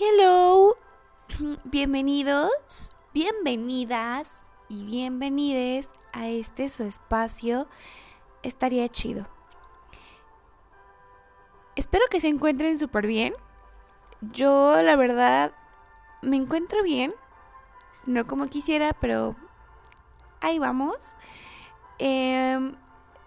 Hello, bienvenidos, bienvenidas y bienvenides a este su espacio. Estaría chido. Espero que se encuentren súper bien. Yo, la verdad, me encuentro bien. No como quisiera, pero ahí vamos. Em,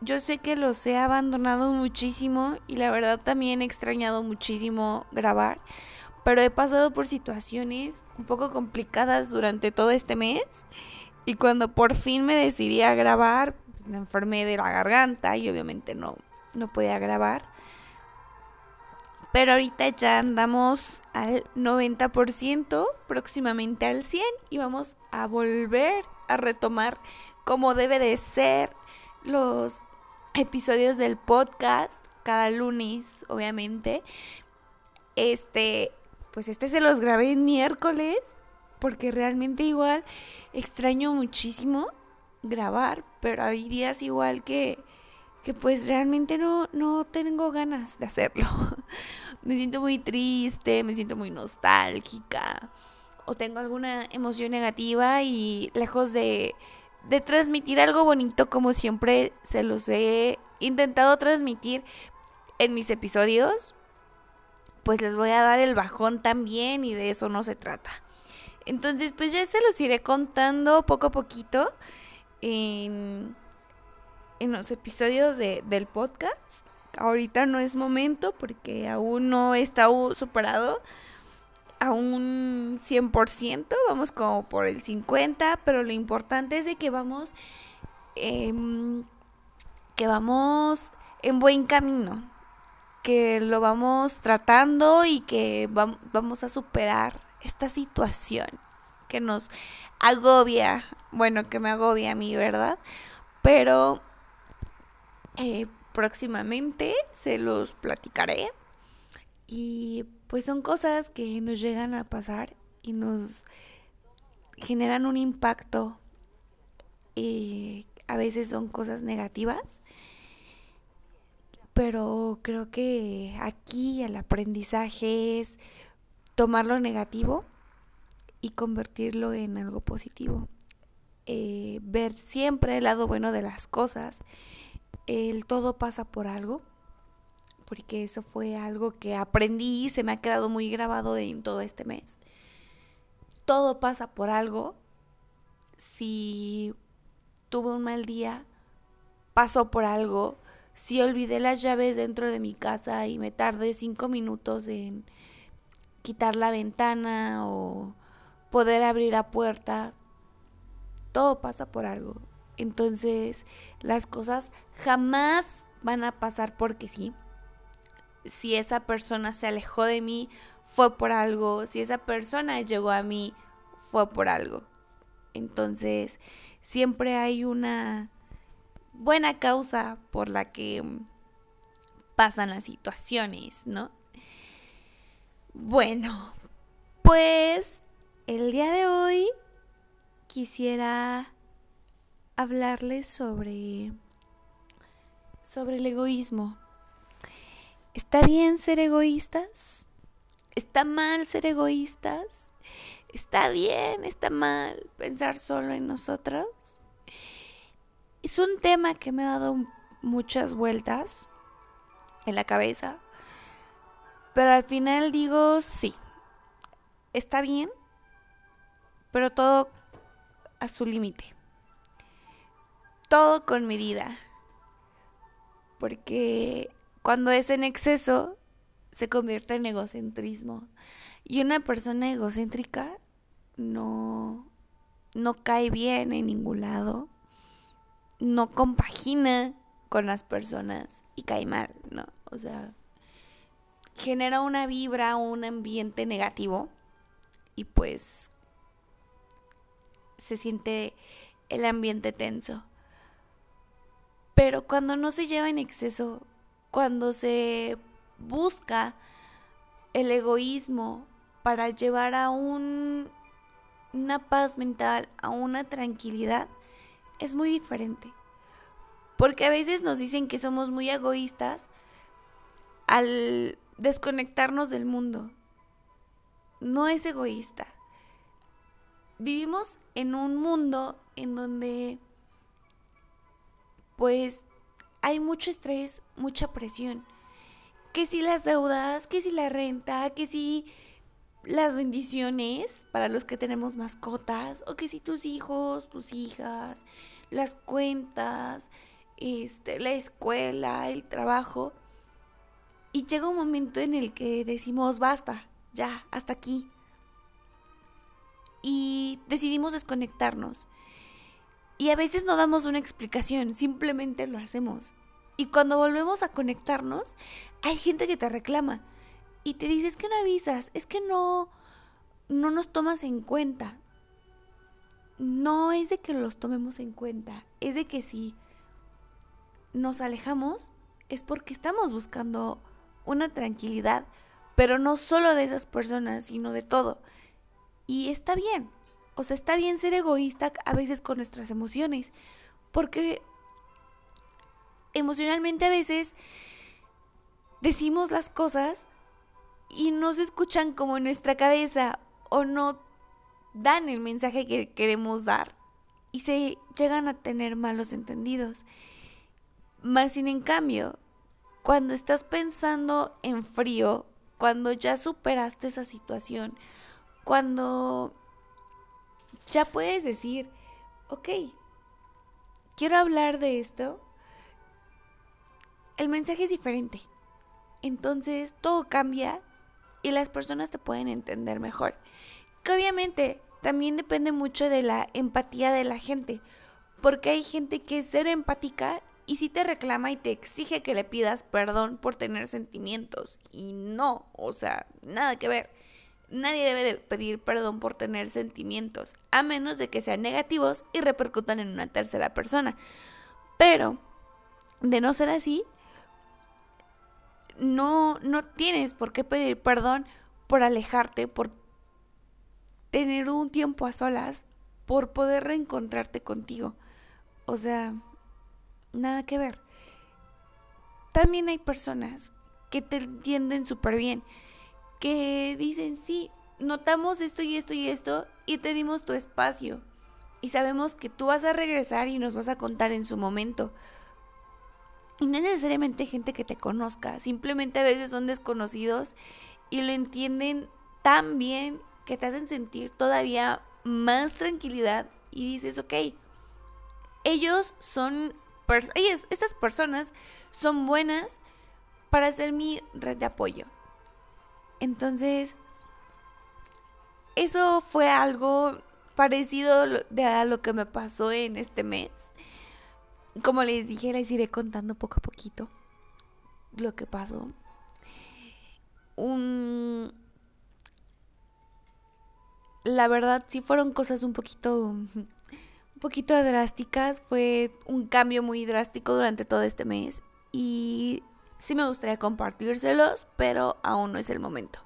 yo sé que los he abandonado muchísimo y la verdad también he extrañado muchísimo grabar pero he pasado por situaciones un poco complicadas durante todo este mes y cuando por fin me decidí a grabar, pues me enfermé de la garganta y obviamente no, no podía grabar. Pero ahorita ya andamos al 90%, próximamente al 100% y vamos a volver a retomar como debe de ser los episodios del podcast cada lunes, obviamente. Este, pues este se los grabé en miércoles porque realmente igual extraño muchísimo grabar, pero hay días igual que, que pues realmente no, no tengo ganas de hacerlo. me siento muy triste, me siento muy nostálgica o tengo alguna emoción negativa y lejos de, de transmitir algo bonito como siempre se los he intentado transmitir en mis episodios, pues les voy a dar el bajón también y de eso no se trata. Entonces, pues ya se los iré contando poco a poquito en, en los episodios de, del podcast. Ahorita no es momento porque aún no está superado a un 100%, vamos como por el 50%, pero lo importante es de que vamos, em, que vamos en buen camino que lo vamos tratando y que vamos a superar esta situación que nos agobia, bueno, que me agobia a mí, ¿verdad? Pero eh, próximamente se los platicaré y pues son cosas que nos llegan a pasar y nos generan un impacto y a veces son cosas negativas pero creo que aquí el aprendizaje es tomar lo negativo y convertirlo en algo positivo. Eh, ver siempre el lado bueno de las cosas. El todo pasa por algo, porque eso fue algo que aprendí y se me ha quedado muy grabado en todo este mes. Todo pasa por algo. Si tuve un mal día, pasó por algo si olvidé las llaves dentro de mi casa y me tardé cinco minutos en quitar la ventana o poder abrir la puerta, todo pasa por algo. Entonces las cosas jamás van a pasar porque sí. Si esa persona se alejó de mí, fue por algo. Si esa persona llegó a mí, fue por algo. Entonces, siempre hay una buena causa por la que pasan las situaciones, ¿no? Bueno, pues el día de hoy quisiera hablarles sobre sobre el egoísmo. ¿Está bien ser egoístas? ¿Está mal ser egoístas? ¿Está bien? ¿Está mal pensar solo en nosotros? Es un tema que me ha dado muchas vueltas en la cabeza. Pero al final digo, sí, está bien, pero todo a su límite. Todo con medida. Porque cuando es en exceso, se convierte en egocentrismo. Y una persona egocéntrica no, no cae bien en ningún lado no compagina con las personas y cae mal, ¿no? O sea, genera una vibra, un ambiente negativo y pues se siente el ambiente tenso. Pero cuando no se lleva en exceso, cuando se busca el egoísmo para llevar a un, una paz mental, a una tranquilidad, es muy diferente. Porque a veces nos dicen que somos muy egoístas al desconectarnos del mundo. no es egoísta. Vivimos en un mundo en donde pues hay mucho estrés, mucha presión. Que si las deudas, que si la renta, que si las bendiciones para los que tenemos mascotas, o que si tus hijos, tus hijas, las cuentas, este, la escuela, el trabajo. Y llega un momento en el que decimos, basta, ya, hasta aquí. Y decidimos desconectarnos. Y a veces no damos una explicación, simplemente lo hacemos. Y cuando volvemos a conectarnos, hay gente que te reclama y te dice, es que no avisas, es que no, no nos tomas en cuenta. No es de que los tomemos en cuenta, es de que si nos alejamos es porque estamos buscando una tranquilidad, pero no solo de esas personas, sino de todo. Y está bien, o sea, está bien ser egoísta a veces con nuestras emociones, porque emocionalmente a veces decimos las cosas y no se escuchan como en nuestra cabeza o no dan el mensaje que queremos dar y se llegan a tener malos entendidos. Más sin en cambio, cuando estás pensando en frío, cuando ya superaste esa situación, cuando ya puedes decir, ok, quiero hablar de esto, el mensaje es diferente. Entonces todo cambia y las personas te pueden entender mejor. Que obviamente también depende mucho de la empatía de la gente, porque hay gente que es ser empática y si te reclama y te exige que le pidas perdón por tener sentimientos. Y no, o sea, nada que ver. Nadie debe de pedir perdón por tener sentimientos, a menos de que sean negativos y repercutan en una tercera persona. Pero, de no ser así, no, no tienes por qué pedir perdón por alejarte, por tener un tiempo a solas, por poder reencontrarte contigo. O sea, nada que ver. También hay personas que te entienden súper bien, que dicen, sí, notamos esto y esto y esto y te dimos tu espacio. Y sabemos que tú vas a regresar y nos vas a contar en su momento. Y no es necesariamente gente que te conozca, simplemente a veces son desconocidos y lo entienden tan bien que te hacen sentir todavía más tranquilidad y dices, ok, ellos son estas personas son buenas para ser mi red de apoyo. Entonces, eso fue algo parecido de a lo que me pasó en este mes. Como les dije, les iré contando poco a poquito lo que pasó. Un... La verdad, sí fueron cosas un poquito poquito drásticas, fue un cambio muy drástico durante todo este mes y sí me gustaría compartírselos, pero aún no es el momento.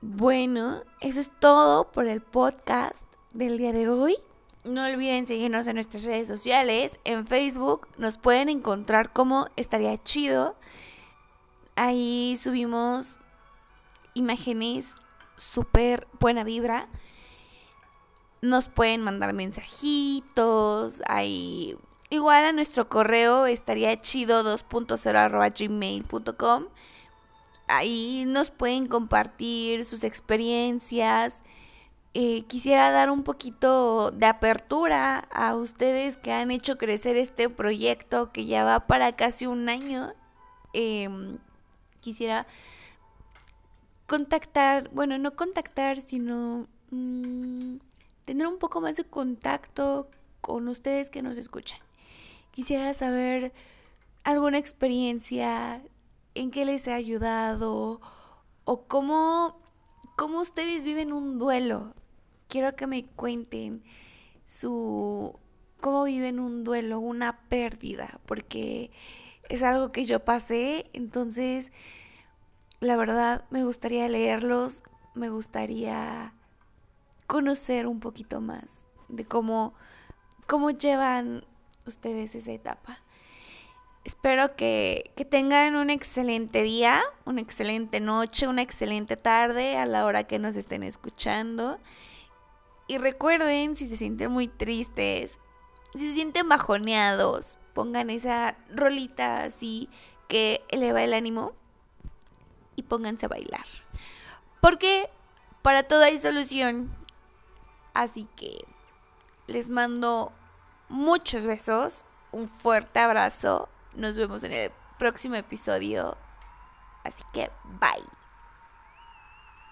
Bueno, eso es todo por el podcast del día de hoy. No olviden seguirnos en nuestras redes sociales. En Facebook nos pueden encontrar como estaría chido. Ahí subimos imágenes súper buena vibra nos pueden mandar mensajitos, ahí igual a nuestro correo estaría chido 2.0 arroba gmail.com. Ahí nos pueden compartir sus experiencias. Eh, quisiera dar un poquito de apertura a ustedes que han hecho crecer este proyecto que ya va para casi un año. Em, quisiera contactar, bueno, no contactar, sino... Mm, tener un poco más de contacto con ustedes que nos escuchan. Quisiera saber alguna experiencia, en qué les ha ayudado o cómo, cómo ustedes viven un duelo. Quiero que me cuenten su cómo viven un duelo, una pérdida, porque es algo que yo pasé, entonces la verdad me gustaría leerlos, me gustaría conocer un poquito más de cómo, cómo llevan ustedes esa etapa. Espero que, que, tengan un excelente día, una excelente noche, una excelente tarde a la hora que nos estén escuchando. Y recuerden, si se sienten muy tristes, si se sienten bajoneados, pongan esa rolita así que eleva el ánimo y pónganse a bailar. Porque para todo hay solución. Así que les mando muchos besos, un fuerte abrazo. Nos vemos en el próximo episodio. Así que bye.